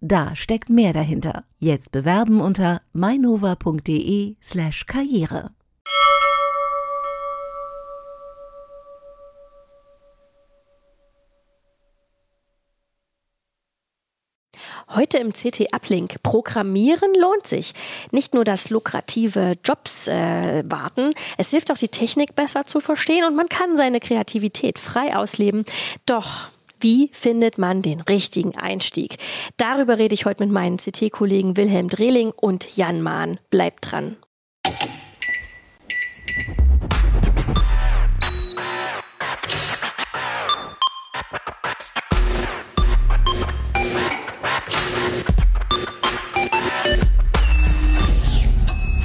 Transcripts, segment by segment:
Da steckt mehr dahinter. Jetzt bewerben unter mainova.de slash karriere. Heute im CT Uplink. Programmieren lohnt sich. Nicht nur das lukrative Jobs äh, warten, es hilft auch die Technik besser zu verstehen und man kann seine Kreativität frei ausleben. Doch wie findet man den richtigen Einstieg? Darüber rede ich heute mit meinen CT-Kollegen Wilhelm Drehling und Jan Mahn. Bleibt dran.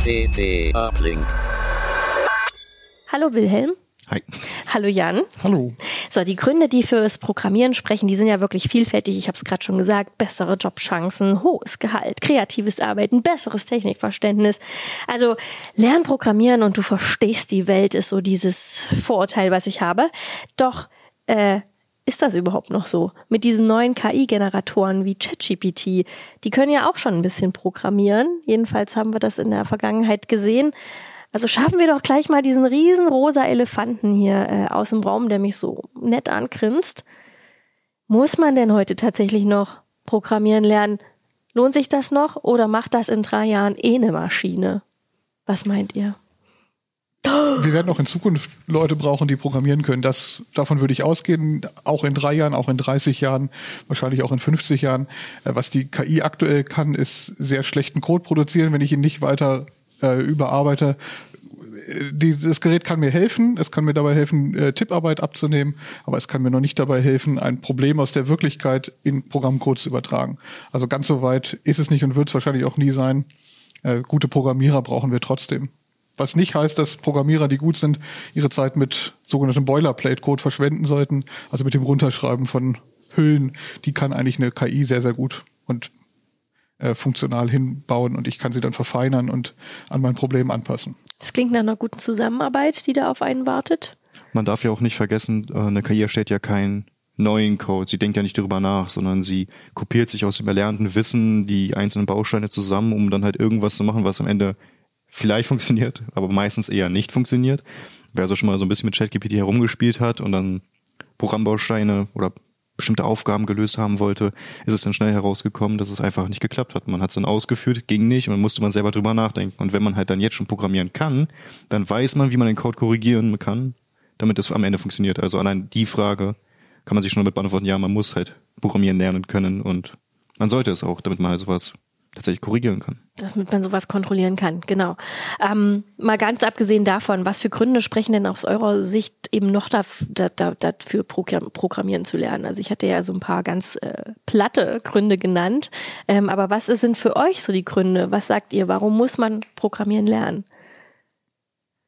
CT Uplink. Hallo Wilhelm. Hi. Hallo Jan. Hallo. So, die Gründe, die fürs Programmieren sprechen, die sind ja wirklich vielfältig. Ich habe es gerade schon gesagt. Bessere Jobchancen, hohes Gehalt, kreatives Arbeiten, besseres Technikverständnis. Also lern Programmieren und du verstehst die Welt, ist so dieses Vorurteil, was ich habe. Doch äh, ist das überhaupt noch so? Mit diesen neuen KI-Generatoren wie ChatGPT, die können ja auch schon ein bisschen programmieren. Jedenfalls haben wir das in der Vergangenheit gesehen. Also schaffen wir doch gleich mal diesen riesen rosa Elefanten hier äh, aus dem Raum, der mich so nett angrinst. Muss man denn heute tatsächlich noch programmieren lernen? Lohnt sich das noch oder macht das in drei Jahren eh eine Maschine? Was meint ihr? Wir werden auch in Zukunft Leute brauchen, die programmieren können. Das, davon würde ich ausgehen, auch in drei Jahren, auch in 30 Jahren, wahrscheinlich auch in 50 Jahren. Äh, was die KI aktuell kann, ist sehr schlechten Code produzieren, wenn ich ihn nicht weiter äh, überarbeite. Dieses Gerät kann mir helfen, es kann mir dabei helfen, äh, Tipparbeit abzunehmen, aber es kann mir noch nicht dabei helfen, ein Problem aus der Wirklichkeit in Programmcode zu übertragen. Also ganz so weit ist es nicht und wird es wahrscheinlich auch nie sein. Äh, gute Programmierer brauchen wir trotzdem. Was nicht heißt, dass Programmierer, die gut sind, ihre Zeit mit sogenanntem Boilerplate-Code verschwenden sollten, also mit dem Runterschreiben von Hüllen. Die kann eigentlich eine KI sehr, sehr gut und äh, funktional hinbauen und ich kann sie dann verfeinern und an mein Problem anpassen. Das klingt nach einer guten Zusammenarbeit, die da auf einen wartet. Man darf ja auch nicht vergessen, äh, eine KI erstellt ja keinen neuen Code. Sie denkt ja nicht darüber nach, sondern sie kopiert sich aus dem erlernten Wissen die einzelnen Bausteine zusammen, um dann halt irgendwas zu machen, was am Ende vielleicht funktioniert, aber meistens eher nicht funktioniert. Wer also schon mal so ein bisschen mit ChatGPT herumgespielt hat und dann Programmbausteine oder bestimmte Aufgaben gelöst haben wollte, ist es dann schnell herausgekommen, dass es einfach nicht geklappt hat. Man hat es dann ausgeführt, ging nicht und dann musste man selber drüber nachdenken. Und wenn man halt dann jetzt schon programmieren kann, dann weiß man, wie man den Code korrigieren kann, damit es am Ende funktioniert. Also allein die Frage kann man sich schon damit beantworten, ja, man muss halt programmieren lernen können und man sollte es auch, damit man halt sowas tatsächlich korrigieren kann. Damit man sowas kontrollieren kann, genau. Ähm, mal ganz abgesehen davon, was für Gründe sprechen denn aus eurer Sicht eben noch dafür, dafür programmieren zu lernen? Also ich hatte ja so ein paar ganz äh, platte Gründe genannt, ähm, aber was sind für euch so die Gründe? Was sagt ihr, warum muss man programmieren lernen?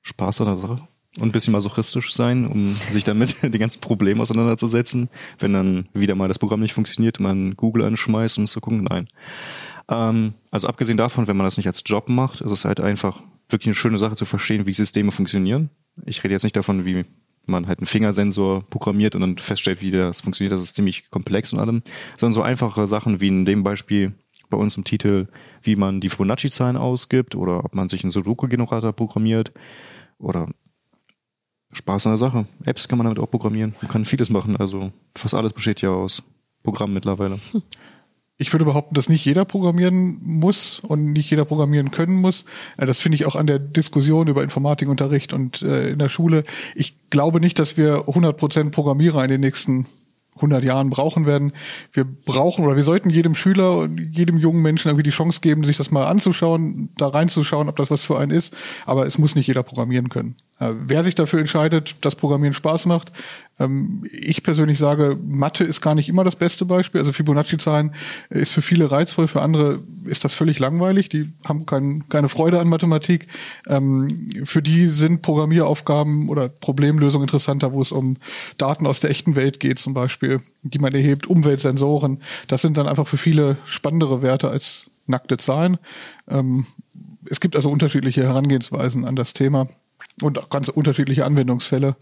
Spaß an der Sache und ein bisschen masochistisch sein, um sich damit die ganzen Probleme auseinanderzusetzen. Wenn dann wieder mal das Programm nicht funktioniert, man Google anschmeißt, um zu gucken, nein. Ähm, also abgesehen davon, wenn man das nicht als Job macht, ist es halt einfach wirklich eine schöne Sache zu verstehen, wie Systeme funktionieren. Ich rede jetzt nicht davon, wie man halt einen Fingersensor programmiert und dann feststellt, wie das funktioniert. Das ist ziemlich komplex und allem, sondern so einfache Sachen wie in dem Beispiel bei uns im Titel, wie man die Fibonacci-Zahlen ausgibt oder ob man sich einen Sudoku-Generator programmiert oder Spaß an der Sache. Apps kann man damit auch programmieren. Man kann vieles machen. Also fast alles besteht ja aus Programmen mittlerweile. ich würde behaupten, dass nicht jeder programmieren muss und nicht jeder programmieren können muss. Äh, das finde ich auch an der Diskussion über Informatikunterricht und äh, in der Schule. Ich glaube nicht, dass wir 100 Prozent Programmierer in den nächsten 100 Jahren brauchen werden. Wir brauchen oder wir sollten jedem Schüler und jedem jungen Menschen irgendwie die Chance geben, sich das mal anzuschauen, da reinzuschauen, ob das was für einen ist. Aber es muss nicht jeder programmieren können. Äh, wer sich dafür entscheidet, dass Programmieren Spaß macht, ähm, ich persönlich sage, Mathe ist gar nicht immer das beste Beispiel. Also Fibonacci-Zahlen ist für viele reizvoll, für andere ist das völlig langweilig. Die haben kein, keine Freude an Mathematik. Ähm, für die sind Programmieraufgaben oder Problemlösungen interessanter, wo es um Daten aus der echten Welt geht, zum Beispiel, die man erhebt, Umweltsensoren. Das sind dann einfach für viele spannendere Werte als nackte Zahlen. Ähm, es gibt also unterschiedliche Herangehensweisen an das Thema und auch ganz unterschiedliche Anwendungsfälle.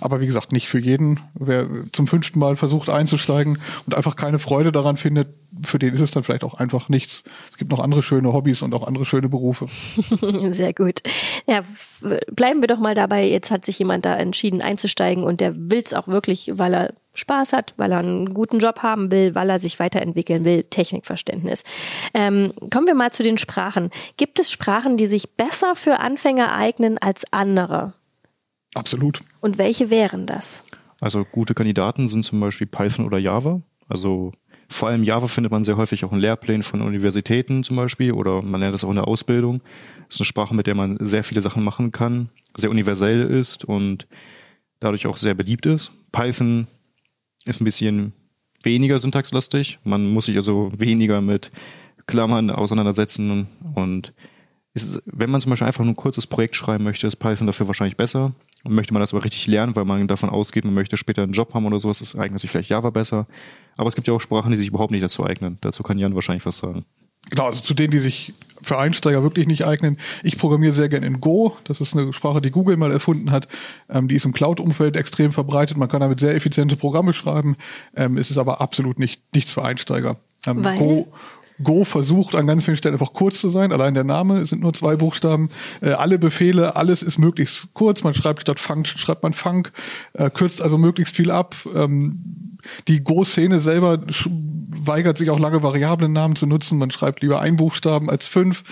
Aber wie gesagt, nicht für jeden. Wer zum fünften Mal versucht einzusteigen und einfach keine Freude daran findet, für den ist es dann vielleicht auch einfach nichts. Es gibt noch andere schöne Hobbys und auch andere schöne Berufe. Sehr gut. Ja, bleiben wir doch mal dabei. Jetzt hat sich jemand da entschieden einzusteigen und der will es auch wirklich, weil er Spaß hat, weil er einen guten Job haben will, weil er sich weiterentwickeln will, Technikverständnis. Ähm, kommen wir mal zu den Sprachen. Gibt es Sprachen, die sich besser für Anfänger eignen als andere? Absolut. Und welche wären das? Also gute Kandidaten sind zum Beispiel Python oder Java. Also vor allem Java findet man sehr häufig auch in Lehrplänen von Universitäten zum Beispiel oder man lernt das auch in der Ausbildung. Das ist eine Sprache, mit der man sehr viele Sachen machen kann, sehr universell ist und dadurch auch sehr beliebt ist. Python ist ein bisschen weniger syntaxlastig. Man muss sich also weniger mit Klammern auseinandersetzen und ist, wenn man zum Beispiel einfach nur ein kurzes Projekt schreiben möchte, ist Python dafür wahrscheinlich besser. Und möchte man das aber richtig lernen, weil man davon ausgeht, man möchte später einen Job haben oder sowas, ist eignet sich vielleicht Java besser. Aber es gibt ja auch Sprachen, die sich überhaupt nicht dazu eignen. Dazu kann Jan wahrscheinlich was sagen. Genau, also zu denen, die sich für Einsteiger wirklich nicht eignen. Ich programmiere sehr gerne in Go. Das ist eine Sprache, die Google mal erfunden hat. Ähm, die ist im Cloud-Umfeld extrem verbreitet. Man kann damit sehr effiziente Programme schreiben. Ähm, es ist aber absolut nicht, nichts für Einsteiger. Ähm, Weil? Go, Go versucht an ganz vielen Stellen einfach kurz zu sein. Allein der Name sind nur zwei Buchstaben. Äh, alle Befehle, alles ist möglichst kurz. Man schreibt statt Function schreibt man Funk, äh, kürzt also möglichst viel ab. Ähm, die Go-Szene selber weigert sich auch lange Variablen-Namen zu nutzen. Man schreibt lieber ein Buchstaben als fünf.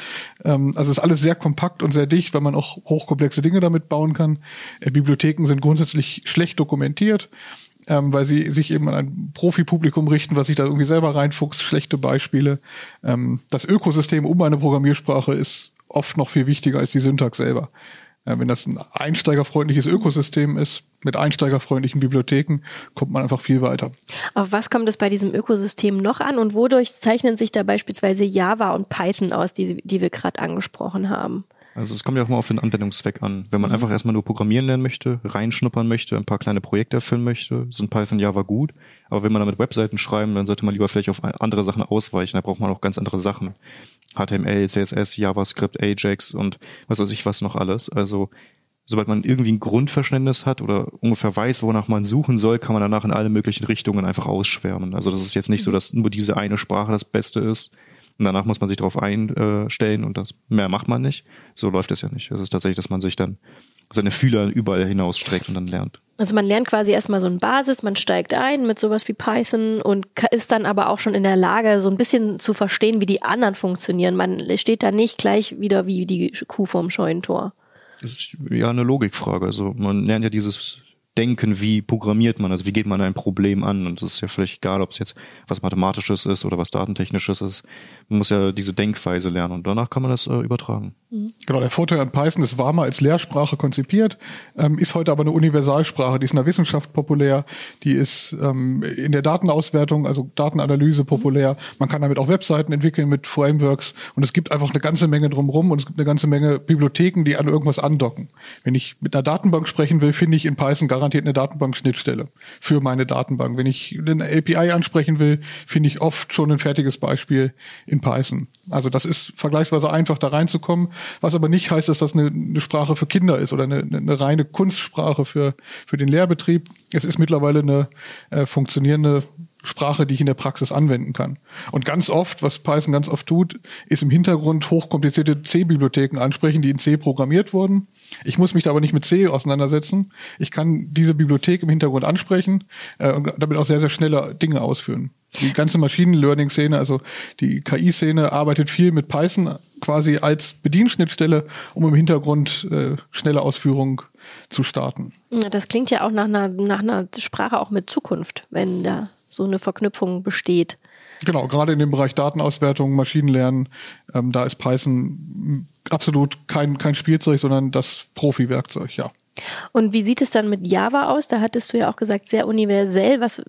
Ähm, also ist alles sehr kompakt und sehr dicht, weil man auch hochkomplexe Dinge damit bauen kann. Äh, Bibliotheken sind grundsätzlich schlecht dokumentiert ähm, weil sie sich eben an ein Profipublikum richten, was sich da irgendwie selber reinfuchst, schlechte Beispiele. Ähm, das Ökosystem um eine Programmiersprache ist oft noch viel wichtiger als die Syntax selber. Äh, wenn das ein einsteigerfreundliches Ökosystem ist, mit einsteigerfreundlichen Bibliotheken, kommt man einfach viel weiter. Auf was kommt es bei diesem Ökosystem noch an und wodurch zeichnen sich da beispielsweise Java und Python aus, die, die wir gerade angesprochen haben? Also es kommt ja auch mal auf den Anwendungszweck an. Wenn man mhm. einfach erstmal nur programmieren lernen möchte, reinschnuppern möchte, ein paar kleine Projekte erfüllen möchte, sind Python Java gut. Aber wenn man damit Webseiten schreiben, dann sollte man lieber vielleicht auf andere Sachen ausweichen. Da braucht man auch ganz andere Sachen. HTML, CSS, JavaScript, Ajax und was weiß ich was noch alles. Also sobald man irgendwie ein Grundverständnis hat oder ungefähr weiß, wonach man suchen soll, kann man danach in alle möglichen Richtungen einfach ausschwärmen. Also das ist jetzt nicht so, dass nur diese eine Sprache das Beste ist, und danach muss man sich darauf einstellen und das mehr macht man nicht. So läuft es ja nicht. Es ist tatsächlich, dass man sich dann seine Fühler überall hinausstreckt und dann lernt. Also man lernt quasi erstmal so ein Basis, man steigt ein mit sowas wie Python und ist dann aber auch schon in der Lage, so ein bisschen zu verstehen, wie die anderen funktionieren. Man steht da nicht gleich wieder wie die Kuh vorm Scheunentor. Ja eine Logikfrage. Also man lernt ja dieses denken, wie programmiert man, also wie geht man ein Problem an. Und es ist ja völlig egal, ob es jetzt was Mathematisches ist oder was Datentechnisches ist. Man muss ja diese Denkweise lernen und danach kann man das äh, übertragen. Mhm. Genau, der Vorteil an Python ist, war mal als Lehrsprache konzipiert, ähm, ist heute aber eine Universalsprache, die ist in der Wissenschaft populär, die ist ähm, in der Datenauswertung, also Datenanalyse populär. Man kann damit auch Webseiten entwickeln mit Frameworks und es gibt einfach eine ganze Menge drumherum und es gibt eine ganze Menge Bibliotheken, die an irgendwas andocken. Wenn ich mit einer Datenbank sprechen will, finde ich in Python garantiert eine Datenbankschnittstelle für meine Datenbank. Wenn ich eine API ansprechen will, finde ich oft schon ein fertiges Beispiel in Python. Also das ist vergleichsweise einfach da reinzukommen, was aber nicht heißt, dass das eine, eine Sprache für Kinder ist oder eine, eine, reine Kunstsprache für, für den Lehrbetrieb. Es ist mittlerweile eine äh, funktionierende Sprache, die ich in der Praxis anwenden kann. Und ganz oft, was Python ganz oft tut, ist im Hintergrund hochkomplizierte C-Bibliotheken ansprechen, die in C programmiert wurden. Ich muss mich da aber nicht mit C auseinandersetzen. Ich kann diese Bibliothek im Hintergrund ansprechen äh, und damit auch sehr, sehr schnelle Dinge ausführen. Die ganze Machine Learning Szene, also die KI-Szene, arbeitet viel mit Python quasi als Bedienschnittstelle, um im Hintergrund äh, schnelle Ausführung zu starten. Das klingt ja auch nach einer, nach einer Sprache auch mit Zukunft, wenn da so eine Verknüpfung besteht. Genau, gerade in dem Bereich Datenauswertung, Maschinenlernen, ähm, da ist Python absolut kein, kein Spielzeug, sondern das Profi-Werkzeug, ja. Und wie sieht es dann mit Java aus? Da hattest du ja auch gesagt, sehr universell. Was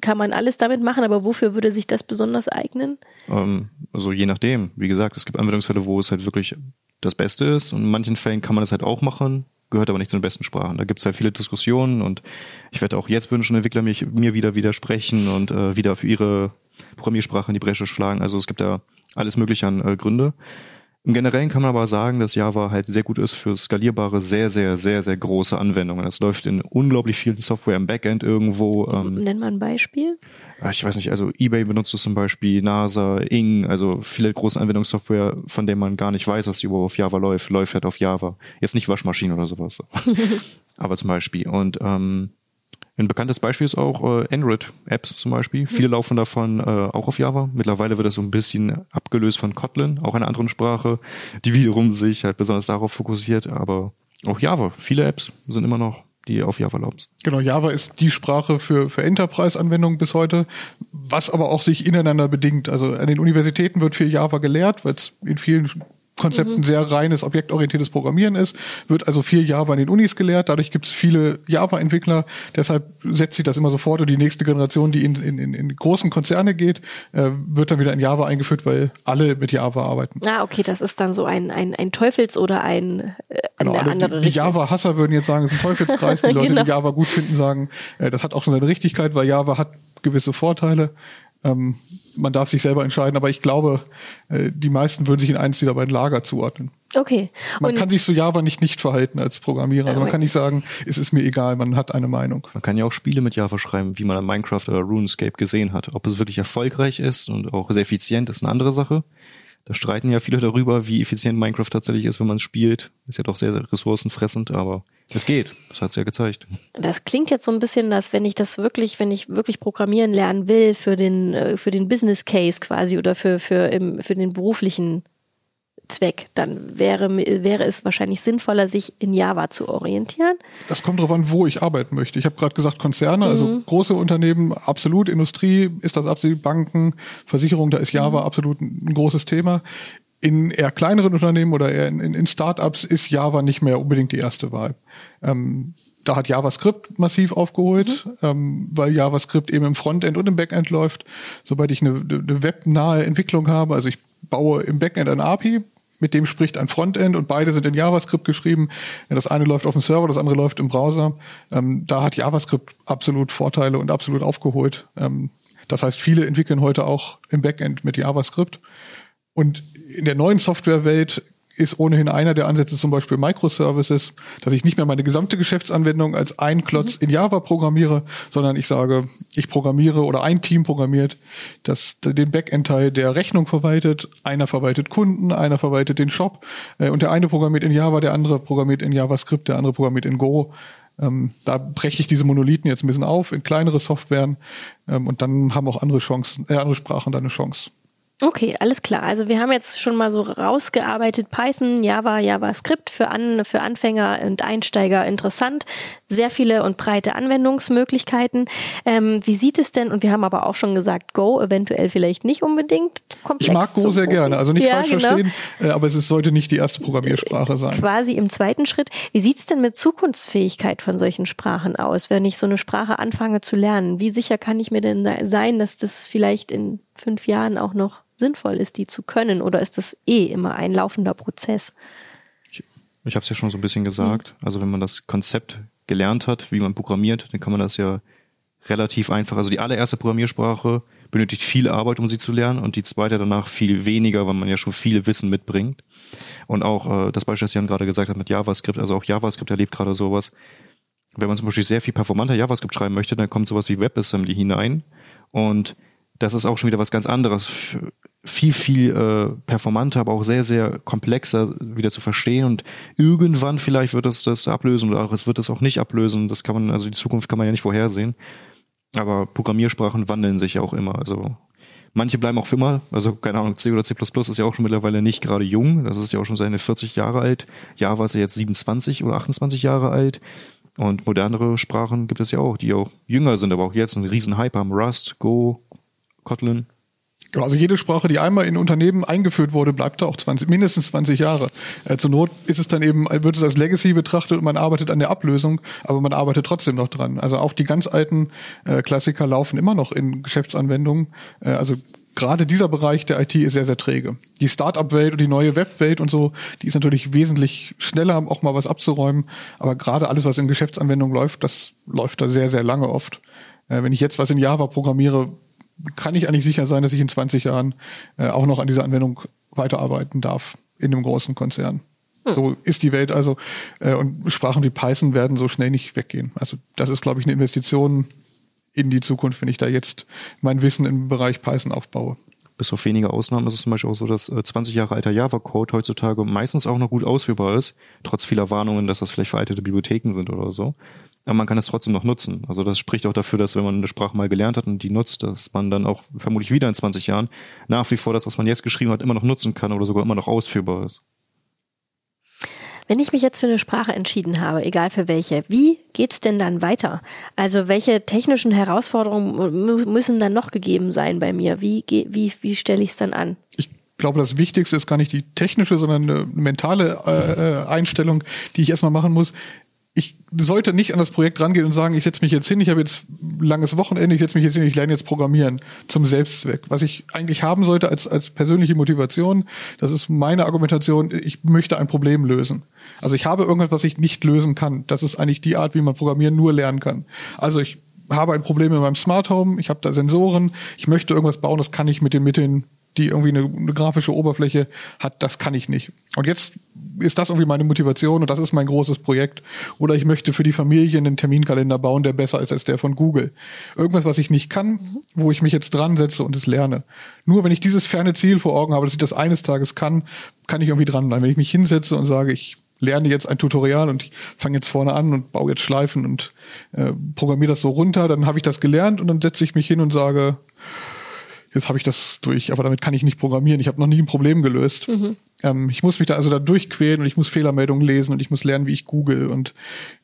kann man alles damit machen, aber wofür würde sich das besonders eignen? Ähm, also je nachdem. Wie gesagt, es gibt Anwendungsfälle, wo es halt wirklich das Beste ist. Und in manchen Fällen kann man es halt auch machen, gehört aber nicht zu den besten Sprachen. Da gibt es halt viele Diskussionen und ich werde auch jetzt würden schon Entwickler mich, mir wieder widersprechen und äh, wieder für ihre Programmiersprache in die Bresche schlagen. Also es gibt da alles mögliche an äh, Gründe. Im Generellen kann man aber sagen, dass Java halt sehr gut ist für skalierbare, sehr, sehr, sehr, sehr große Anwendungen. Es läuft in unglaublich viel Software im Backend irgendwo. Ähm, Nenn mal ein Beispiel. Ah, ich weiß nicht, also eBay benutzt es zum Beispiel, NASA, Ing, also viele große Anwendungssoftware, von denen man gar nicht weiß, dass sie überhaupt auf Java läuft, läuft halt auf Java. Jetzt nicht Waschmaschinen oder sowas. aber zum Beispiel. Und ähm, ein bekanntes Beispiel ist auch äh, Android-Apps zum Beispiel. Viele mhm. laufen davon äh, auch auf Java. Mittlerweile wird das so ein bisschen abgelöst von Kotlin, auch einer anderen Sprache, die wiederum sich halt besonders darauf fokussiert. Aber auch Java. Viele Apps sind immer noch die auf Java laufen. Genau, Java ist die Sprache für, für Enterprise-Anwendungen bis heute, was aber auch sich ineinander bedingt. Also an den Universitäten wird viel Java gelehrt, weil es in vielen Konzept mhm. sehr reines objektorientiertes Programmieren ist, wird also viel Java in den Unis gelehrt. Dadurch gibt es viele Java-Entwickler. Deshalb setzt sich das immer sofort und die nächste Generation, die in, in, in, großen Konzerne geht, äh, wird dann wieder in Java eingeführt, weil alle mit Java arbeiten. Ah, okay, das ist dann so ein, ein, ein Teufels- oder ein äh, genau, eine andere die, die Java-Hasser würden jetzt sagen, es ist ein Teufelskreis. Die Leute, genau. die Java gut finden, sagen, äh, das hat auch schon seine Richtigkeit, weil Java hat gewisse Vorteile. Ähm, man darf sich selber entscheiden, aber ich glaube, äh, die meisten würden sich in eins dieser beiden Lager zuordnen. Okay. Man Und kann sich zu Java nicht nicht verhalten als Programmierer. Also man kann nicht sagen, es ist mir egal, man hat eine Meinung. Man kann ja auch Spiele mit Java schreiben, wie man an Minecraft oder RuneScape gesehen hat. Ob es wirklich erfolgreich ist und auch sehr effizient, ist eine andere Sache. Da streiten ja viele darüber, wie effizient Minecraft tatsächlich ist, wenn man es spielt. Ist ja doch sehr, sehr ressourcenfressend, aber es geht. Das hat es ja gezeigt. Das klingt jetzt so ein bisschen, dass wenn ich das wirklich, wenn ich wirklich programmieren lernen will für den, äh, für den Business Case quasi oder für, für, im, für den beruflichen Zweck, dann wäre, wäre es wahrscheinlich sinnvoller, sich in Java zu orientieren. Das kommt darauf an, wo ich arbeiten möchte. Ich habe gerade gesagt, Konzerne, also mhm. also große Unternehmen, absolut, Industrie ist das absolut, Banken, Versicherung, da ist Java mhm. absolut ein großes Thema. In eher kleineren Unternehmen oder eher in, in, in Startups ist Java nicht mehr unbedingt die erste Wahl. Ähm, da hat JavaScript massiv aufgeholt, mhm. ähm, weil JavaScript eben im Frontend und im Backend läuft. Sobald ich eine, eine webnahe Entwicklung habe, also ich baue im Backend ein API, mit dem spricht ein Frontend und beide sind in JavaScript geschrieben. Das eine läuft auf dem Server, das andere läuft im Browser. Ähm, da hat JavaScript absolut Vorteile und absolut aufgeholt. Ähm, das heißt, viele entwickeln heute auch im Backend mit JavaScript. Und in der neuen Softwarewelt ist ohnehin einer der Ansätze zum Beispiel Microservices, dass ich nicht mehr meine gesamte Geschäftsanwendung als ein Klotz mhm. in Java programmiere, sondern ich sage, ich programmiere oder ein Team programmiert, das den Backend-Teil der Rechnung verwaltet, einer verwaltet Kunden, einer verwaltet den Shop äh, und der eine programmiert in Java, der andere programmiert in JavaScript, der andere programmiert in Go. Ähm, da breche ich diese Monolithen jetzt ein bisschen auf in kleinere Softwaren ähm, und dann haben auch andere Chancen, äh, andere Sprachen da eine Chance. Okay, alles klar. Also wir haben jetzt schon mal so rausgearbeitet, Python, Java, JavaScript für, An für Anfänger und Einsteiger interessant. Sehr viele und breite Anwendungsmöglichkeiten. Ähm, wie sieht es denn, und wir haben aber auch schon gesagt, Go eventuell vielleicht nicht unbedingt komplex. Ich mag Go sehr Profi. gerne, also nicht ja, falsch genau. verstehen, äh, aber es sollte nicht die erste Programmiersprache sein. Quasi im zweiten Schritt. Wie sieht's denn mit Zukunftsfähigkeit von solchen Sprachen aus, wenn ich so eine Sprache anfange zu lernen? Wie sicher kann ich mir denn sein, dass das vielleicht in fünf Jahren auch noch sinnvoll ist, die zu können? Oder ist das eh immer ein laufender Prozess? Ich, ich habe es ja schon so ein bisschen gesagt. Mhm. Also wenn man das Konzept gelernt hat, wie man programmiert, dann kann man das ja relativ einfach. Also die allererste Programmiersprache benötigt viel Arbeit, um sie zu lernen, und die zweite danach viel weniger, weil man ja schon viel Wissen mitbringt. Und auch äh, das Beispiel, das Jan gerade gesagt hat mit JavaScript, also auch JavaScript erlebt gerade sowas. Wenn man zum Beispiel sehr viel performanter JavaScript schreiben möchte, dann kommt sowas wie WebAssembly hinein. Und das ist auch schon wieder was ganz anderes. Viel, viel äh, performanter, aber auch sehr, sehr komplexer wieder zu verstehen. Und irgendwann vielleicht wird es das ablösen oder auch es wird es auch nicht ablösen. Das kann man, also die Zukunft kann man ja nicht vorhersehen. Aber Programmiersprachen wandeln sich ja auch immer. Also manche bleiben auch für immer. Also keine Ahnung, C oder C++ ist ja auch schon mittlerweile nicht gerade jung. Das ist ja auch schon seine 40 Jahre alt. Java ist ja jetzt 27 oder 28 Jahre alt. Und modernere Sprachen gibt es ja auch, die auch jünger sind, aber auch jetzt einen riesen Hype haben. Rust, Go, Kotlin. Also jede Sprache, die einmal in Unternehmen eingeführt wurde, bleibt da auch 20, mindestens 20 Jahre. Äh, zur Not ist es dann eben, wird es als Legacy betrachtet und man arbeitet an der Ablösung, aber man arbeitet trotzdem noch dran. Also auch die ganz alten äh, Klassiker laufen immer noch in Geschäftsanwendungen. Äh, also gerade dieser Bereich der IT ist sehr, sehr träge. Die Start-up-Welt und die neue Web-Welt und so, die ist natürlich wesentlich schneller, auch mal was abzuräumen. Aber gerade alles, was in Geschäftsanwendungen läuft, das läuft da sehr, sehr lange oft. Äh, wenn ich jetzt was in Java programmiere, kann ich eigentlich sicher sein, dass ich in 20 Jahren äh, auch noch an dieser Anwendung weiterarbeiten darf in einem großen Konzern. Hm. So ist die Welt also. Äh, und Sprachen wie Python werden so schnell nicht weggehen. Also das ist, glaube ich, eine Investition in die Zukunft, wenn ich da jetzt mein Wissen im Bereich Python aufbaue. Bis auf wenige Ausnahmen ist es zum Beispiel auch so, dass 20 äh, Jahre alter Java-Code heutzutage meistens auch noch gut ausführbar ist, trotz vieler Warnungen, dass das vielleicht veraltete Bibliotheken sind oder so aber man kann es trotzdem noch nutzen. Also das spricht auch dafür, dass wenn man eine Sprache mal gelernt hat und die nutzt, dass man dann auch vermutlich wieder in 20 Jahren nach wie vor das, was man jetzt geschrieben hat, immer noch nutzen kann oder sogar immer noch ausführbar ist. Wenn ich mich jetzt für eine Sprache entschieden habe, egal für welche, wie geht's denn dann weiter? Also welche technischen Herausforderungen müssen dann noch gegeben sein bei mir? Wie, wie, wie stelle ich es dann an? Ich glaube, das Wichtigste ist gar nicht die technische, sondern eine mentale äh, äh Einstellung, die ich erstmal machen muss ich sollte nicht an das Projekt rangehen und sagen, ich setze mich jetzt hin, ich habe jetzt langes Wochenende, ich setze mich jetzt hin, ich lerne jetzt Programmieren zum Selbstzweck. Was ich eigentlich haben sollte als, als persönliche Motivation, das ist meine Argumentation, ich möchte ein Problem lösen. Also ich habe irgendwas, was ich nicht lösen kann. Das ist eigentlich die Art, wie man Programmieren nur lernen kann. Also ich habe ein Problem in meinem Smart Home, ich habe da Sensoren, ich möchte irgendwas bauen, das kann ich mit den Mitteln die irgendwie eine, eine grafische Oberfläche hat, das kann ich nicht. Und jetzt ist das irgendwie meine Motivation und das ist mein großes Projekt. Oder ich möchte für die Familie einen Terminkalender bauen, der besser ist als der von Google. Irgendwas, was ich nicht kann, wo ich mich jetzt dran setze und es lerne. Nur wenn ich dieses ferne Ziel vor Augen habe, dass ich das eines Tages kann, kann ich irgendwie dranbleiben. Wenn ich mich hinsetze und sage, ich lerne jetzt ein Tutorial und ich fange jetzt vorne an und baue jetzt Schleifen und äh, programmiere das so runter, dann habe ich das gelernt und dann setze ich mich hin und sage, jetzt habe ich das durch, aber damit kann ich nicht programmieren. Ich habe noch nie ein Problem gelöst. Mhm. Ähm, ich muss mich da also da durchquälen und ich muss Fehlermeldungen lesen und ich muss lernen, wie ich google und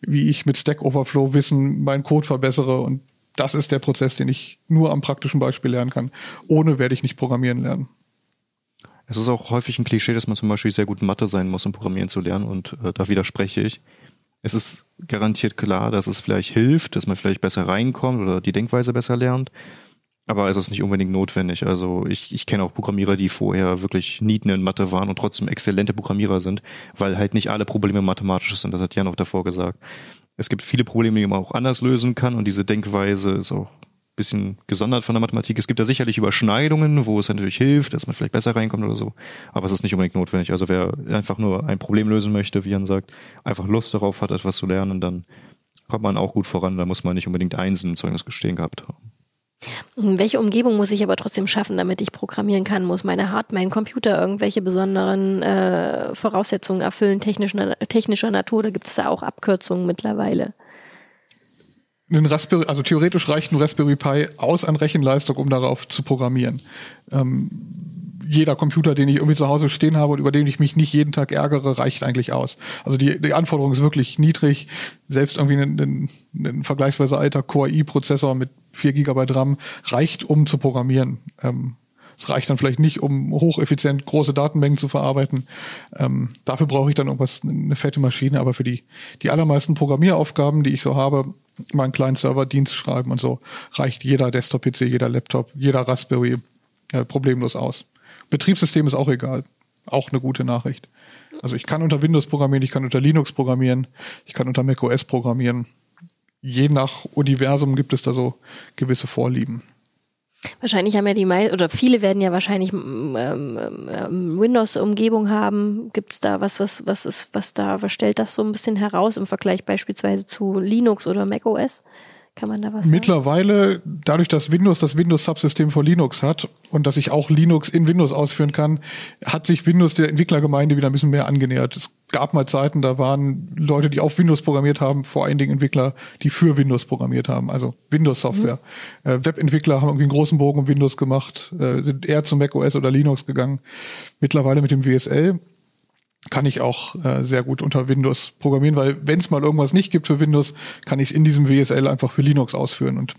wie ich mit Stack Overflow Wissen meinen Code verbessere und das ist der Prozess, den ich nur am praktischen Beispiel lernen kann. Ohne werde ich nicht programmieren lernen. Es ist auch häufig ein Klischee, dass man zum Beispiel sehr gut Mathe sein muss, um Programmieren zu lernen und äh, da widerspreche ich. Es ist garantiert klar, dass es vielleicht hilft, dass man vielleicht besser reinkommt oder die Denkweise besser lernt. Aber es ist nicht unbedingt notwendig. Also ich, ich kenne auch Programmierer, die vorher wirklich Nieten in Mathe waren und trotzdem exzellente Programmierer sind, weil halt nicht alle Probleme mathematisch sind. Das hat Jan auch davor gesagt. Es gibt viele Probleme, die man auch anders lösen kann und diese Denkweise ist auch ein bisschen gesondert von der Mathematik. Es gibt da sicherlich Überschneidungen, wo es natürlich hilft, dass man vielleicht besser reinkommt oder so. Aber es ist nicht unbedingt notwendig. Also wer einfach nur ein Problem lösen möchte, wie Jan sagt, einfach Lust darauf hat, etwas zu lernen, dann kommt man auch gut voran. Da muss man nicht unbedingt Einsen im Zeugnis gestehen gehabt haben. Welche Umgebung muss ich aber trotzdem schaffen, damit ich programmieren kann? Muss meine Hard, mein Computer irgendwelche besonderen äh, Voraussetzungen erfüllen, technischer, technischer Natur? Da gibt es da auch Abkürzungen mittlerweile. Ein Raspberry, also theoretisch reicht ein Raspberry Pi aus an Rechenleistung, um darauf zu programmieren. Ähm, jeder Computer, den ich irgendwie zu Hause stehen habe und über den ich mich nicht jeden Tag ärgere, reicht eigentlich aus. Also die, die Anforderung ist wirklich niedrig. Selbst irgendwie ein, ein, ein vergleichsweise alter Core i-Prozessor mit 4 GB RAM reicht, um zu programmieren. Ähm, es reicht dann vielleicht nicht, um hocheffizient große Datenmengen zu verarbeiten. Ähm, dafür brauche ich dann irgendwas, eine fette Maschine. Aber für die, die allermeisten Programmieraufgaben, die ich so habe, mal einen kleinen Serverdienst schreiben und so, reicht jeder Desktop-PC, jeder Laptop, jeder Raspberry äh, problemlos aus. Betriebssystem ist auch egal. Auch eine gute Nachricht. Also ich kann unter Windows programmieren, ich kann unter Linux programmieren, ich kann unter macOS programmieren. Je nach Universum gibt es da so gewisse Vorlieben. Wahrscheinlich haben ja die meisten, oder viele werden ja wahrscheinlich ähm, ähm, Windows-Umgebung haben. Gibt es da was, was, was ist, was da, was stellt das so ein bisschen heraus im Vergleich beispielsweise zu Linux oder macOS? Kann man da was Mittlerweile, sagen? dadurch, dass Windows das Windows-Subsystem für Linux hat und dass ich auch Linux in Windows ausführen kann, hat sich Windows der Entwicklergemeinde wieder ein bisschen mehr angenähert. Es gab mal Zeiten, da waren Leute, die auf Windows programmiert haben, vor allen Dingen Entwickler, die für Windows programmiert haben, also Windows-Software. Mhm. Äh, Webentwickler haben irgendwie einen großen Bogen um Windows gemacht, äh, sind eher zu macOS oder Linux gegangen. Mittlerweile mit dem WSL kann ich auch äh, sehr gut unter Windows programmieren, weil wenn es mal irgendwas nicht gibt für Windows, kann ich es in diesem WSL einfach für Linux ausführen. Und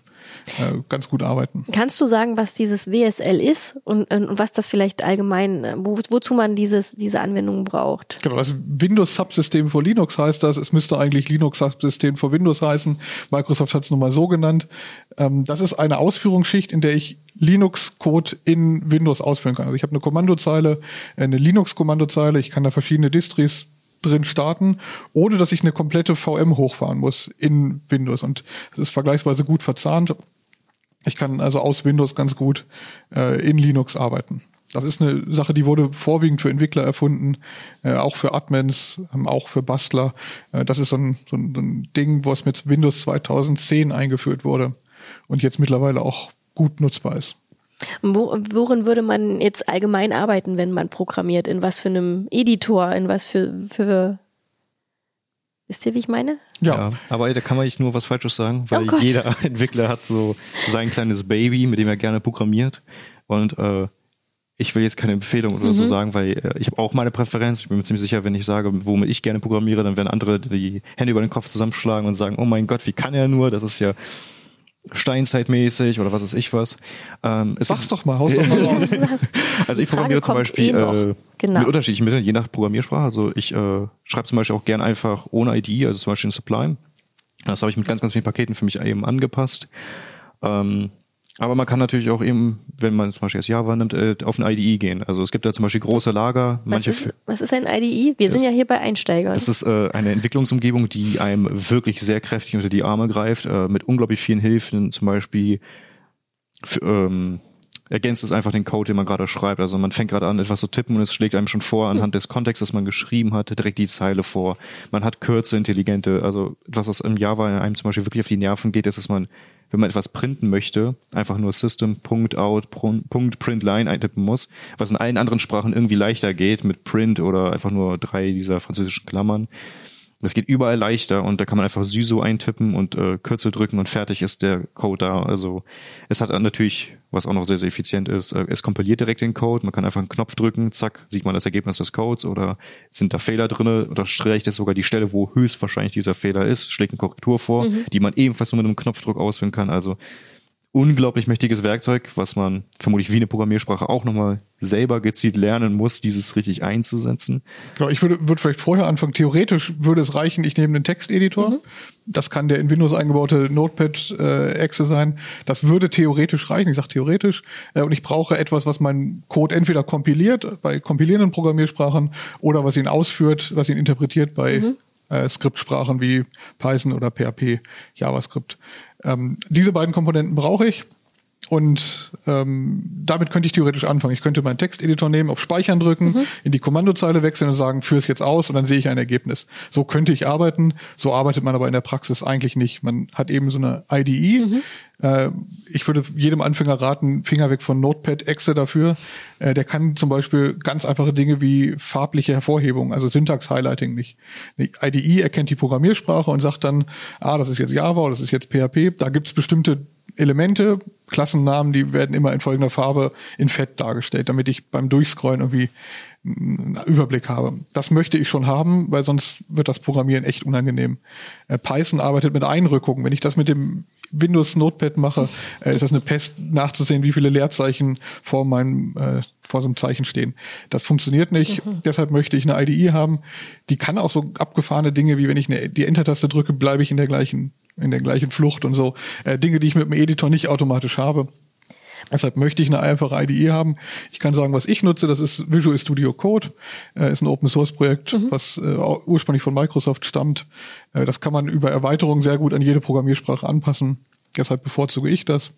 äh, ganz gut arbeiten. Kannst du sagen, was dieses WSL ist und, und was das vielleicht allgemein, äh, wo, wozu man dieses, diese Anwendung braucht? Genau, das Windows-Subsystem für Linux heißt das. Es müsste eigentlich Linux-Subsystem für Windows heißen. Microsoft hat es nun mal so genannt. Ähm, das ist eine Ausführungsschicht, in der ich Linux-Code in Windows ausführen kann. Also ich habe eine Kommandozeile, eine Linux-Kommandozeile, ich kann da verschiedene Distris drin starten, ohne dass ich eine komplette VM hochfahren muss in Windows. Und es ist vergleichsweise gut verzahnt. Ich kann also aus Windows ganz gut äh, in Linux arbeiten. Das ist eine Sache, die wurde vorwiegend für Entwickler erfunden, äh, auch für Admins, ähm, auch für Bastler. Äh, das ist so ein, so, ein, Ding, was mit Windows 2010 eingeführt wurde und jetzt mittlerweile auch gut nutzbar ist. Wo, worin würde man jetzt allgemein arbeiten, wenn man programmiert? In was für einem Editor? In was für, für Wisst ihr, wie ich meine? Ja. ja. aber da kann man nicht nur was Falsches sagen, weil oh jeder Entwickler hat so sein kleines Baby, mit dem er gerne programmiert. Und äh, ich will jetzt keine Empfehlung oder mhm. so sagen, weil äh, ich habe auch meine Präferenz. Ich bin mir ziemlich sicher, wenn ich sage, womit ich gerne programmiere, dann werden andere die Hände über den Kopf zusammenschlagen und sagen, oh mein Gott, wie kann er nur? Das ist ja Steinzeitmäßig oder was weiß ich was. Ähm, es Sag's doch mal, haus doch mal raus. also ich programmiere zum Beispiel eh äh, genau. mit unterschiedlichen Mitteln, je nach Programmiersprache. Also ich äh, schreibe zum Beispiel auch gern einfach ohne ID, also zum Beispiel in Sublime. Das habe ich mit ganz, ganz vielen Paketen für mich eben angepasst. Ähm, aber man kann natürlich auch eben, wenn man zum Beispiel das Java nimmt, äh, auf ein IDE gehen. Also es gibt da zum Beispiel große Lager. Manche was, ist, was ist ein IDE? Wir sind ja hier bei Einsteigern. Das ist äh, eine Entwicklungsumgebung, die einem wirklich sehr kräftig unter die Arme greift, äh, mit unglaublich vielen Hilfen, zum Beispiel für, ähm, ergänzt es einfach den Code, den man gerade schreibt. Also man fängt gerade an, etwas zu tippen und es schlägt einem schon vor, anhand des Kontexts, das man geschrieben hat, direkt die Zeile vor. Man hat Kürze, intelligente, also etwas, was im Java einem zum Beispiel wirklich auf die Nerven geht, ist, dass man wenn man etwas printen möchte, einfach nur System.out.println eintippen muss, was in allen anderen Sprachen irgendwie leichter geht mit Print oder einfach nur drei dieser französischen Klammern. Das geht überall leichter und da kann man einfach SYSO eintippen und äh, Kürzel drücken und fertig ist der Code da. Also es hat natürlich, was auch noch sehr, sehr effizient ist, äh, es kompiliert direkt den Code. Man kann einfach einen Knopf drücken, zack, sieht man das Ergebnis des Codes oder sind da Fehler drinne oder streicht es sogar die Stelle, wo höchstwahrscheinlich dieser Fehler ist, schlägt eine Korrektur vor, mhm. die man ebenfalls nur mit einem Knopfdruck ausführen kann. Also unglaublich mächtiges Werkzeug, was man vermutlich wie eine Programmiersprache auch nochmal selber gezielt lernen muss, dieses richtig einzusetzen. Genau, ich würde, würde vielleicht vorher anfangen. Theoretisch würde es reichen, ich nehme einen Texteditor. Mhm. Das kann der in Windows eingebaute Notepad-Exe äh, sein. Das würde theoretisch reichen. Ich sage theoretisch. Äh, und ich brauche etwas, was meinen Code entweder kompiliert bei kompilierenden Programmiersprachen oder was ihn ausführt, was ihn interpretiert bei mhm äh, Skriptsprachen wie Python oder PHP, JavaScript. Ähm, diese beiden Komponenten brauche ich. Und ähm, damit könnte ich theoretisch anfangen. Ich könnte meinen Texteditor nehmen, auf Speichern drücken, mhm. in die Kommandozeile wechseln und sagen, führe es jetzt aus und dann sehe ich ein Ergebnis. So könnte ich arbeiten. So arbeitet man aber in der Praxis eigentlich nicht. Man hat eben so eine IDE. Mhm. Äh, ich würde jedem Anfänger raten, Finger weg von Notepad, Exe dafür. Äh, der kann zum Beispiel ganz einfache Dinge wie farbliche Hervorhebung, also Syntax-Highlighting nicht. Die IDE erkennt die Programmiersprache und sagt dann, ah, das ist jetzt Java oder das ist jetzt PHP. Da gibt's bestimmte Elemente, Klassennamen, die werden immer in folgender Farbe in Fett dargestellt, damit ich beim Durchscrollen irgendwie einen Überblick habe. Das möchte ich schon haben, weil sonst wird das Programmieren echt unangenehm. Äh, Python arbeitet mit Einrückungen. Wenn ich das mit dem Windows Notepad mache, äh, ist das eine Pest nachzusehen, wie viele Leerzeichen vor meinem äh, vor so einem Zeichen stehen. Das funktioniert nicht. Mhm. Deshalb möchte ich eine IDE haben. Die kann auch so abgefahrene Dinge wie wenn ich eine, die Enter-Taste drücke, bleibe ich in der gleichen in der gleichen Flucht und so. Äh, Dinge, die ich mit dem Editor nicht automatisch habe. Deshalb möchte ich eine einfache IDE haben. Ich kann sagen, was ich nutze. Das ist Visual Studio Code. Äh, ist ein Open Source Projekt, mhm. was äh, ursprünglich von Microsoft stammt. Äh, das kann man über Erweiterung sehr gut an jede Programmiersprache anpassen. Deshalb bevorzuge ich das.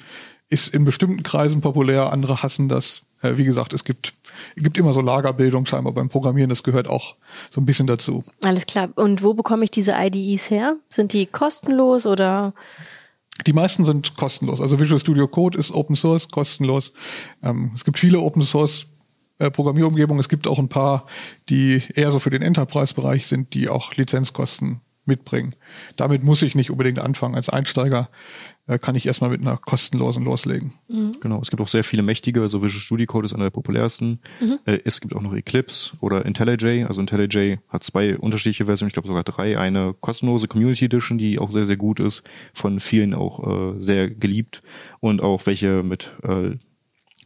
Ist in bestimmten Kreisen populär. Andere hassen das. Äh, wie gesagt, es gibt, gibt immer so Lagerbildung scheinbar beim Programmieren. Das gehört auch so ein bisschen dazu. Alles klar. Und wo bekomme ich diese IDEs her? Sind die kostenlos oder? Die meisten sind kostenlos. Also Visual Studio Code ist Open Source, kostenlos. Ähm, es gibt viele Open Source äh, Programmierumgebungen. Es gibt auch ein paar, die eher so für den Enterprise-Bereich sind, die auch Lizenzkosten mitbringen. Damit muss ich nicht unbedingt anfangen. Als Einsteiger kann ich erstmal mit einer kostenlosen loslegen. Mhm. Genau, es gibt auch sehr viele mächtige, also Visual Studio Code ist einer der populärsten. Mhm. Äh, es gibt auch noch Eclipse oder IntelliJ. Also IntelliJ hat zwei unterschiedliche Versionen, ich glaube sogar drei. Eine kostenlose Community Edition, die auch sehr, sehr gut ist, von vielen auch äh, sehr geliebt und auch welche mit, äh,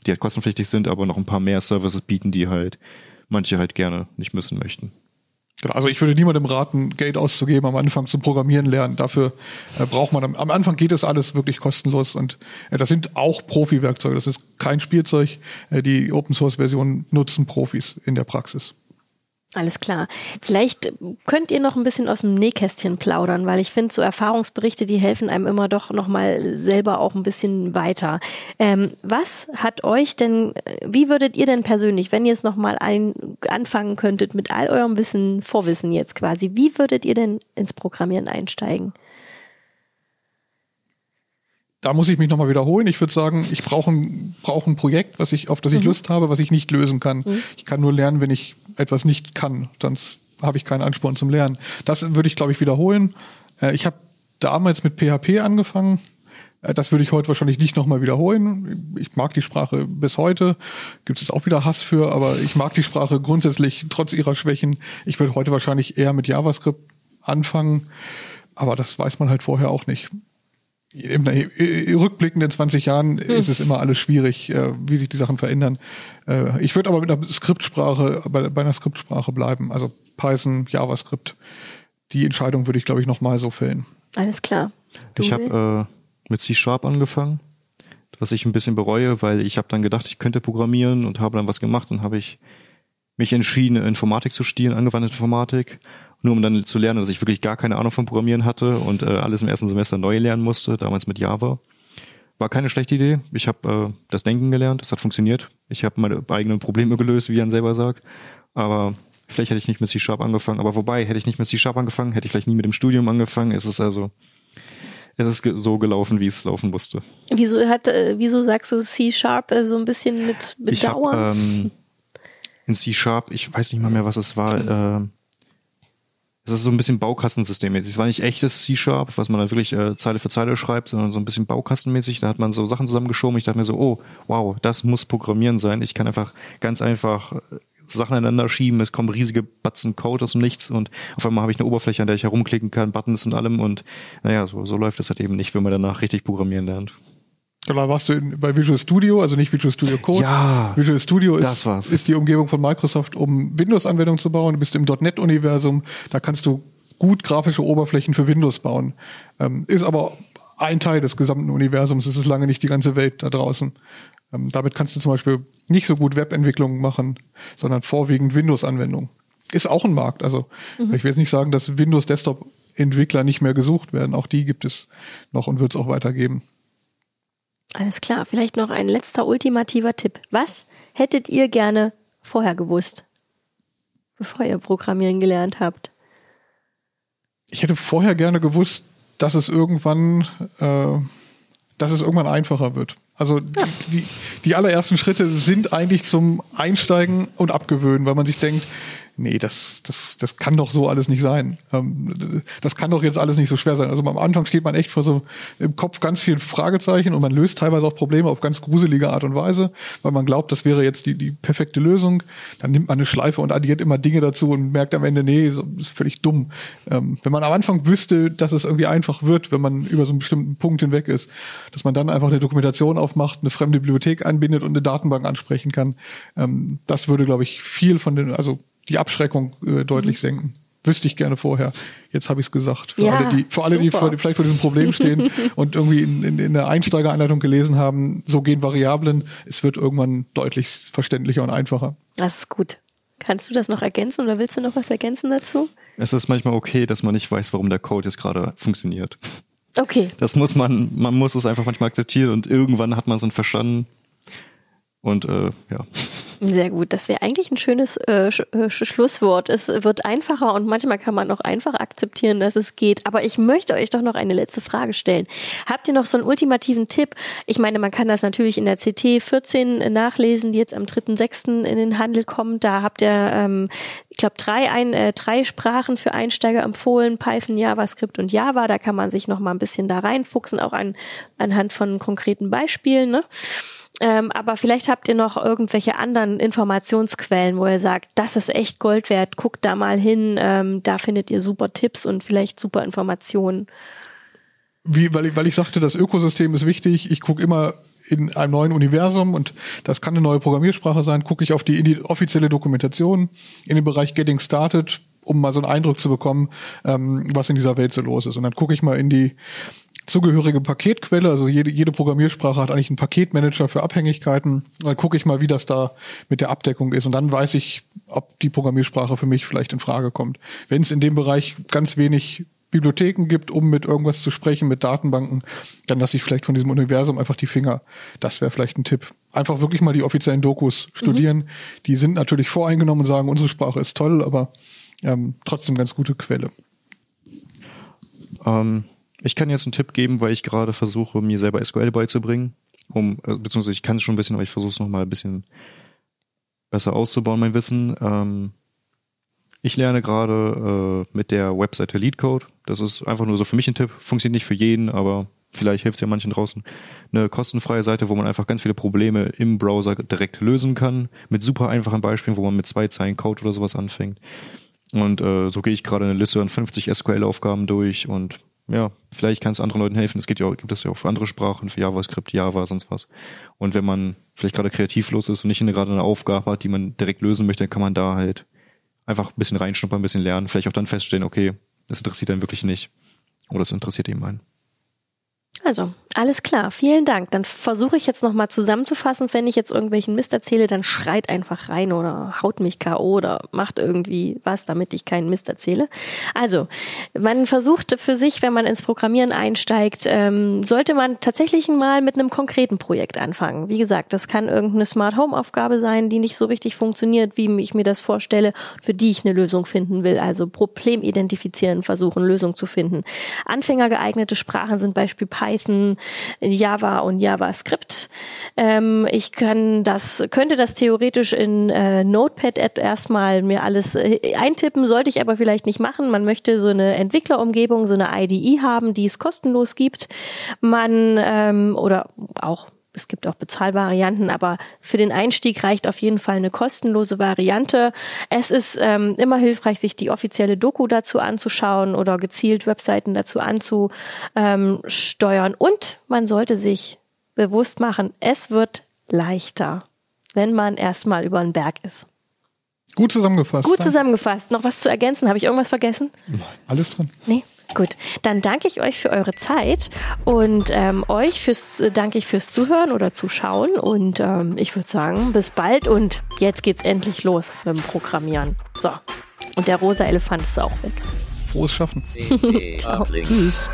die halt kostenpflichtig sind, aber noch ein paar mehr Services bieten, die halt manche halt gerne nicht missen möchten. Genau, also ich würde niemandem raten, Geld auszugeben am Anfang zum Programmieren lernen. Dafür äh, braucht man am, Anfang geht es alles wirklich kostenlos und äh, das sind auch Profi-Werkzeuge. Das ist kein Spielzeug. Äh, die Open Source Version nutzen Profis in der Praxis. Alles klar. Vielleicht könnt ihr noch ein bisschen aus dem Nähkästchen plaudern, weil ich finde, so Erfahrungsberichte, die helfen einem immer doch nochmal selber auch ein bisschen weiter. Ähm, was hat euch denn, wie würdet ihr denn persönlich, wenn ihr es nochmal anfangen könntet mit all eurem Wissen, Vorwissen jetzt quasi, wie würdet ihr denn ins Programmieren einsteigen? Da muss ich mich nochmal wiederholen. Ich würde sagen, ich brauche ein, brauche ein Projekt, was ich, auf das ich mhm. Lust habe, was ich nicht lösen kann. Mhm. Ich kann nur lernen, wenn ich etwas nicht kann. Sonst habe ich keinen Ansporn zum Lernen. Das würde ich, glaube ich, wiederholen. Äh, ich habe damals mit PHP angefangen. Äh, das würde ich heute wahrscheinlich nicht nochmal wiederholen. Ich mag die Sprache bis heute. Gibt es auch wieder Hass für, aber ich mag die Sprache grundsätzlich trotz ihrer Schwächen. Ich würde heute wahrscheinlich eher mit JavaScript anfangen. Aber das weiß man halt vorher auch nicht im, rückblickenden 20 Jahren hm. ist es immer alles schwierig, äh, wie sich die Sachen verändern. Äh, ich würde aber mit einer Skriptsprache, bei, bei einer Skriptsprache bleiben, also Python, JavaScript. Die Entscheidung würde ich, glaube ich, nochmal so fällen. Alles klar. Du ich habe äh, mit C-Sharp angefangen, was ich ein bisschen bereue, weil ich habe dann gedacht, ich könnte programmieren und habe dann was gemacht und habe ich mich entschieden, Informatik zu studieren, angewandte Informatik nur um dann zu lernen, dass ich wirklich gar keine Ahnung von Programmieren hatte und äh, alles im ersten Semester neu lernen musste, damals mit Java. War keine schlechte Idee. Ich habe äh, das Denken gelernt, das hat funktioniert. Ich habe meine eigenen Probleme gelöst, wie Jan selber sagt. Aber vielleicht hätte ich nicht mit C-Sharp angefangen. Aber wobei, hätte ich nicht mit C-Sharp angefangen, hätte ich vielleicht nie mit dem Studium angefangen. Es ist also, es ist so gelaufen, wie es laufen musste. Wieso hat, äh, wieso sagst du C-Sharp äh, so ein bisschen mit Bedauern? Ich hab, ähm, in C-Sharp, ich weiß nicht mal mehr, was es war, äh, es ist so ein bisschen Baukastensystemmäßig. Es war nicht echtes C-Sharp, was man dann wirklich äh, Zeile für Zeile schreibt, sondern so ein bisschen Baukastenmäßig. Da hat man so Sachen zusammengeschoben. Ich dachte mir so, oh, wow, das muss Programmieren sein. Ich kann einfach ganz einfach äh, Sachen aneinander schieben. Es kommen riesige Batzen Code aus dem Nichts und auf einmal habe ich eine Oberfläche, an der ich herumklicken kann, Buttons und allem. Und naja, so, so läuft es halt eben nicht, wenn man danach richtig programmieren lernt. Da warst du in, bei Visual Studio, also nicht Visual Studio Code. Ja, Visual Studio ist, ist die Umgebung von Microsoft, um Windows-Anwendungen zu bauen. Du bist im .NET-Universum. Da kannst du gut grafische Oberflächen für Windows bauen. Ähm, ist aber ein Teil des gesamten Universums. Es ist lange nicht die ganze Welt da draußen. Ähm, damit kannst du zum Beispiel nicht so gut Webentwicklungen machen, sondern vorwiegend Windows-Anwendungen. Ist auch ein Markt. Also mhm. ich will jetzt nicht sagen, dass Windows Desktop Entwickler nicht mehr gesucht werden. Auch die gibt es noch und wird es auch weitergeben. Alles klar. Vielleicht noch ein letzter ultimativer Tipp. Was hättet ihr gerne vorher gewusst, bevor ihr Programmieren gelernt habt? Ich hätte vorher gerne gewusst, dass es irgendwann, äh, dass es irgendwann einfacher wird. Also die, die, die allerersten Schritte sind eigentlich zum Einsteigen und Abgewöhnen, weil man sich denkt, nee, das, das, das kann doch so alles nicht sein. Ähm, das kann doch jetzt alles nicht so schwer sein. Also am Anfang steht man echt vor so im Kopf ganz vielen Fragezeichen und man löst teilweise auch Probleme auf ganz gruselige Art und Weise, weil man glaubt, das wäre jetzt die, die perfekte Lösung. Dann nimmt man eine Schleife und addiert immer Dinge dazu und merkt am Ende, nee, ist völlig dumm. Ähm, wenn man am Anfang wüsste, dass es irgendwie einfach wird, wenn man über so einen bestimmten Punkt hinweg ist, dass man dann einfach eine Dokumentation aufmacht, eine fremde Bibliothek einbindet und eine Datenbank ansprechen kann, ähm, das würde, glaube ich, viel von den, also die Abschreckung äh, deutlich mhm. senken. Wüsste ich gerne vorher. Jetzt habe ich es gesagt. Für ja, alle, die, für alle, die vor, vielleicht vor diesem Problem stehen und irgendwie in, in, in der Einsteigeranleitung gelesen haben, so gehen Variablen. Es wird irgendwann deutlich verständlicher und einfacher. Das ist gut. Kannst du das noch ergänzen oder willst du noch was ergänzen dazu? Es ist manchmal okay, dass man nicht weiß, warum der Code jetzt gerade funktioniert. Okay. Das muss man, man muss es einfach manchmal akzeptieren und irgendwann hat man es dann verstanden. Und äh, ja. Sehr gut. Das wäre eigentlich ein schönes äh, Sch äh, Schlusswort. Es wird einfacher und manchmal kann man auch einfach akzeptieren, dass es geht. Aber ich möchte euch doch noch eine letzte Frage stellen. Habt ihr noch so einen ultimativen Tipp? Ich meine, man kann das natürlich in der CT 14 nachlesen, die jetzt am 3.6. in den Handel kommt. Da habt ihr, ähm, ich glaube, drei, äh, drei Sprachen für Einsteiger empfohlen. Python, JavaScript und Java. Da kann man sich noch mal ein bisschen da reinfuchsen, auch an, anhand von konkreten Beispielen. Ne? Ähm, aber vielleicht habt ihr noch irgendwelche anderen Informationsquellen, wo ihr sagt, das ist echt Gold wert, guckt da mal hin, ähm, da findet ihr super Tipps und vielleicht super Informationen. Wie, weil, ich, weil ich sagte, das Ökosystem ist wichtig. Ich gucke immer in einem neuen Universum und das kann eine neue Programmiersprache sein, gucke ich auf die, die offizielle Dokumentation in dem Bereich Getting Started, um mal so einen Eindruck zu bekommen, ähm, was in dieser Welt so los ist. Und dann gucke ich mal in die zugehörige Paketquelle. Also jede, jede Programmiersprache hat eigentlich einen Paketmanager für Abhängigkeiten. Dann gucke ich mal, wie das da mit der Abdeckung ist. Und dann weiß ich, ob die Programmiersprache für mich vielleicht in Frage kommt. Wenn es in dem Bereich ganz wenig Bibliotheken gibt, um mit irgendwas zu sprechen, mit Datenbanken, dann lasse ich vielleicht von diesem Universum einfach die Finger. Das wäre vielleicht ein Tipp. Einfach wirklich mal die offiziellen Dokus studieren. Mhm. Die sind natürlich voreingenommen und sagen, unsere Sprache ist toll, aber ähm, trotzdem ganz gute Quelle. Ähm, ich kann jetzt einen Tipp geben, weil ich gerade versuche, mir selber SQL beizubringen. Um, äh, beziehungsweise ich kann es schon ein bisschen, aber ich versuche es nochmal ein bisschen besser auszubauen, mein Wissen. Ähm, ich lerne gerade äh, mit der Webseite LeadCode. Das ist einfach nur so für mich ein Tipp. Funktioniert nicht für jeden, aber vielleicht hilft es ja manchen draußen. Eine kostenfreie Seite, wo man einfach ganz viele Probleme im Browser direkt lösen kann. Mit super einfachen Beispielen, wo man mit zwei Zeilen Code oder sowas anfängt. Und äh, so gehe ich gerade eine Liste an 50 SQL-Aufgaben durch und ja, vielleicht kann es anderen Leuten helfen. Es geht ja, gibt es ja auch für andere Sprachen, für JavaScript, Java, sonst was. Und wenn man vielleicht gerade kreativlos ist und nicht gerade eine Aufgabe hat, die man direkt lösen möchte, dann kann man da halt einfach ein bisschen reinschnuppern, ein bisschen lernen, vielleicht auch dann feststellen, okay, das interessiert einen wirklich nicht. Oder es interessiert eben einen. Also, alles klar, vielen Dank. Dann versuche ich jetzt nochmal zusammenzufassen. Wenn ich jetzt irgendwelchen Mist erzähle, dann schreit einfach rein oder haut mich K.O. oder macht irgendwie was, damit ich keinen Mist erzähle. Also, man versucht für sich, wenn man ins Programmieren einsteigt, ähm, sollte man tatsächlich mal mit einem konkreten Projekt anfangen. Wie gesagt, das kann irgendeine Smart Home Aufgabe sein, die nicht so richtig funktioniert, wie ich mir das vorstelle, für die ich eine Lösung finden will. Also Problem identifizieren, versuchen, Lösung zu finden. Anfängergeeignete Sprachen sind Beispiel Python, Java und JavaScript. Ähm, ich kann das, könnte das theoretisch in äh, Notepad erstmal mir alles äh, eintippen, sollte ich aber vielleicht nicht machen. Man möchte so eine Entwicklerumgebung, so eine IDE haben, die es kostenlos gibt. Man ähm, oder auch es gibt auch Bezahlvarianten, aber für den Einstieg reicht auf jeden Fall eine kostenlose Variante. Es ist ähm, immer hilfreich, sich die offizielle Doku dazu anzuschauen oder gezielt Webseiten dazu anzusteuern. Und man sollte sich bewusst machen, es wird leichter, wenn man erstmal über den Berg ist. Gut zusammengefasst. Gut zusammengefasst. Noch was zu ergänzen? Habe ich irgendwas vergessen? Alles drin. Nee. Gut, dann danke ich euch für eure Zeit und ähm, euch fürs danke ich fürs Zuhören oder Zuschauen und ähm, ich würde sagen, bis bald und jetzt geht's endlich los mit dem Programmieren. So. Und der rosa Elefant ist auch weg. Frohes Schaffen. Ciao. Tschüss.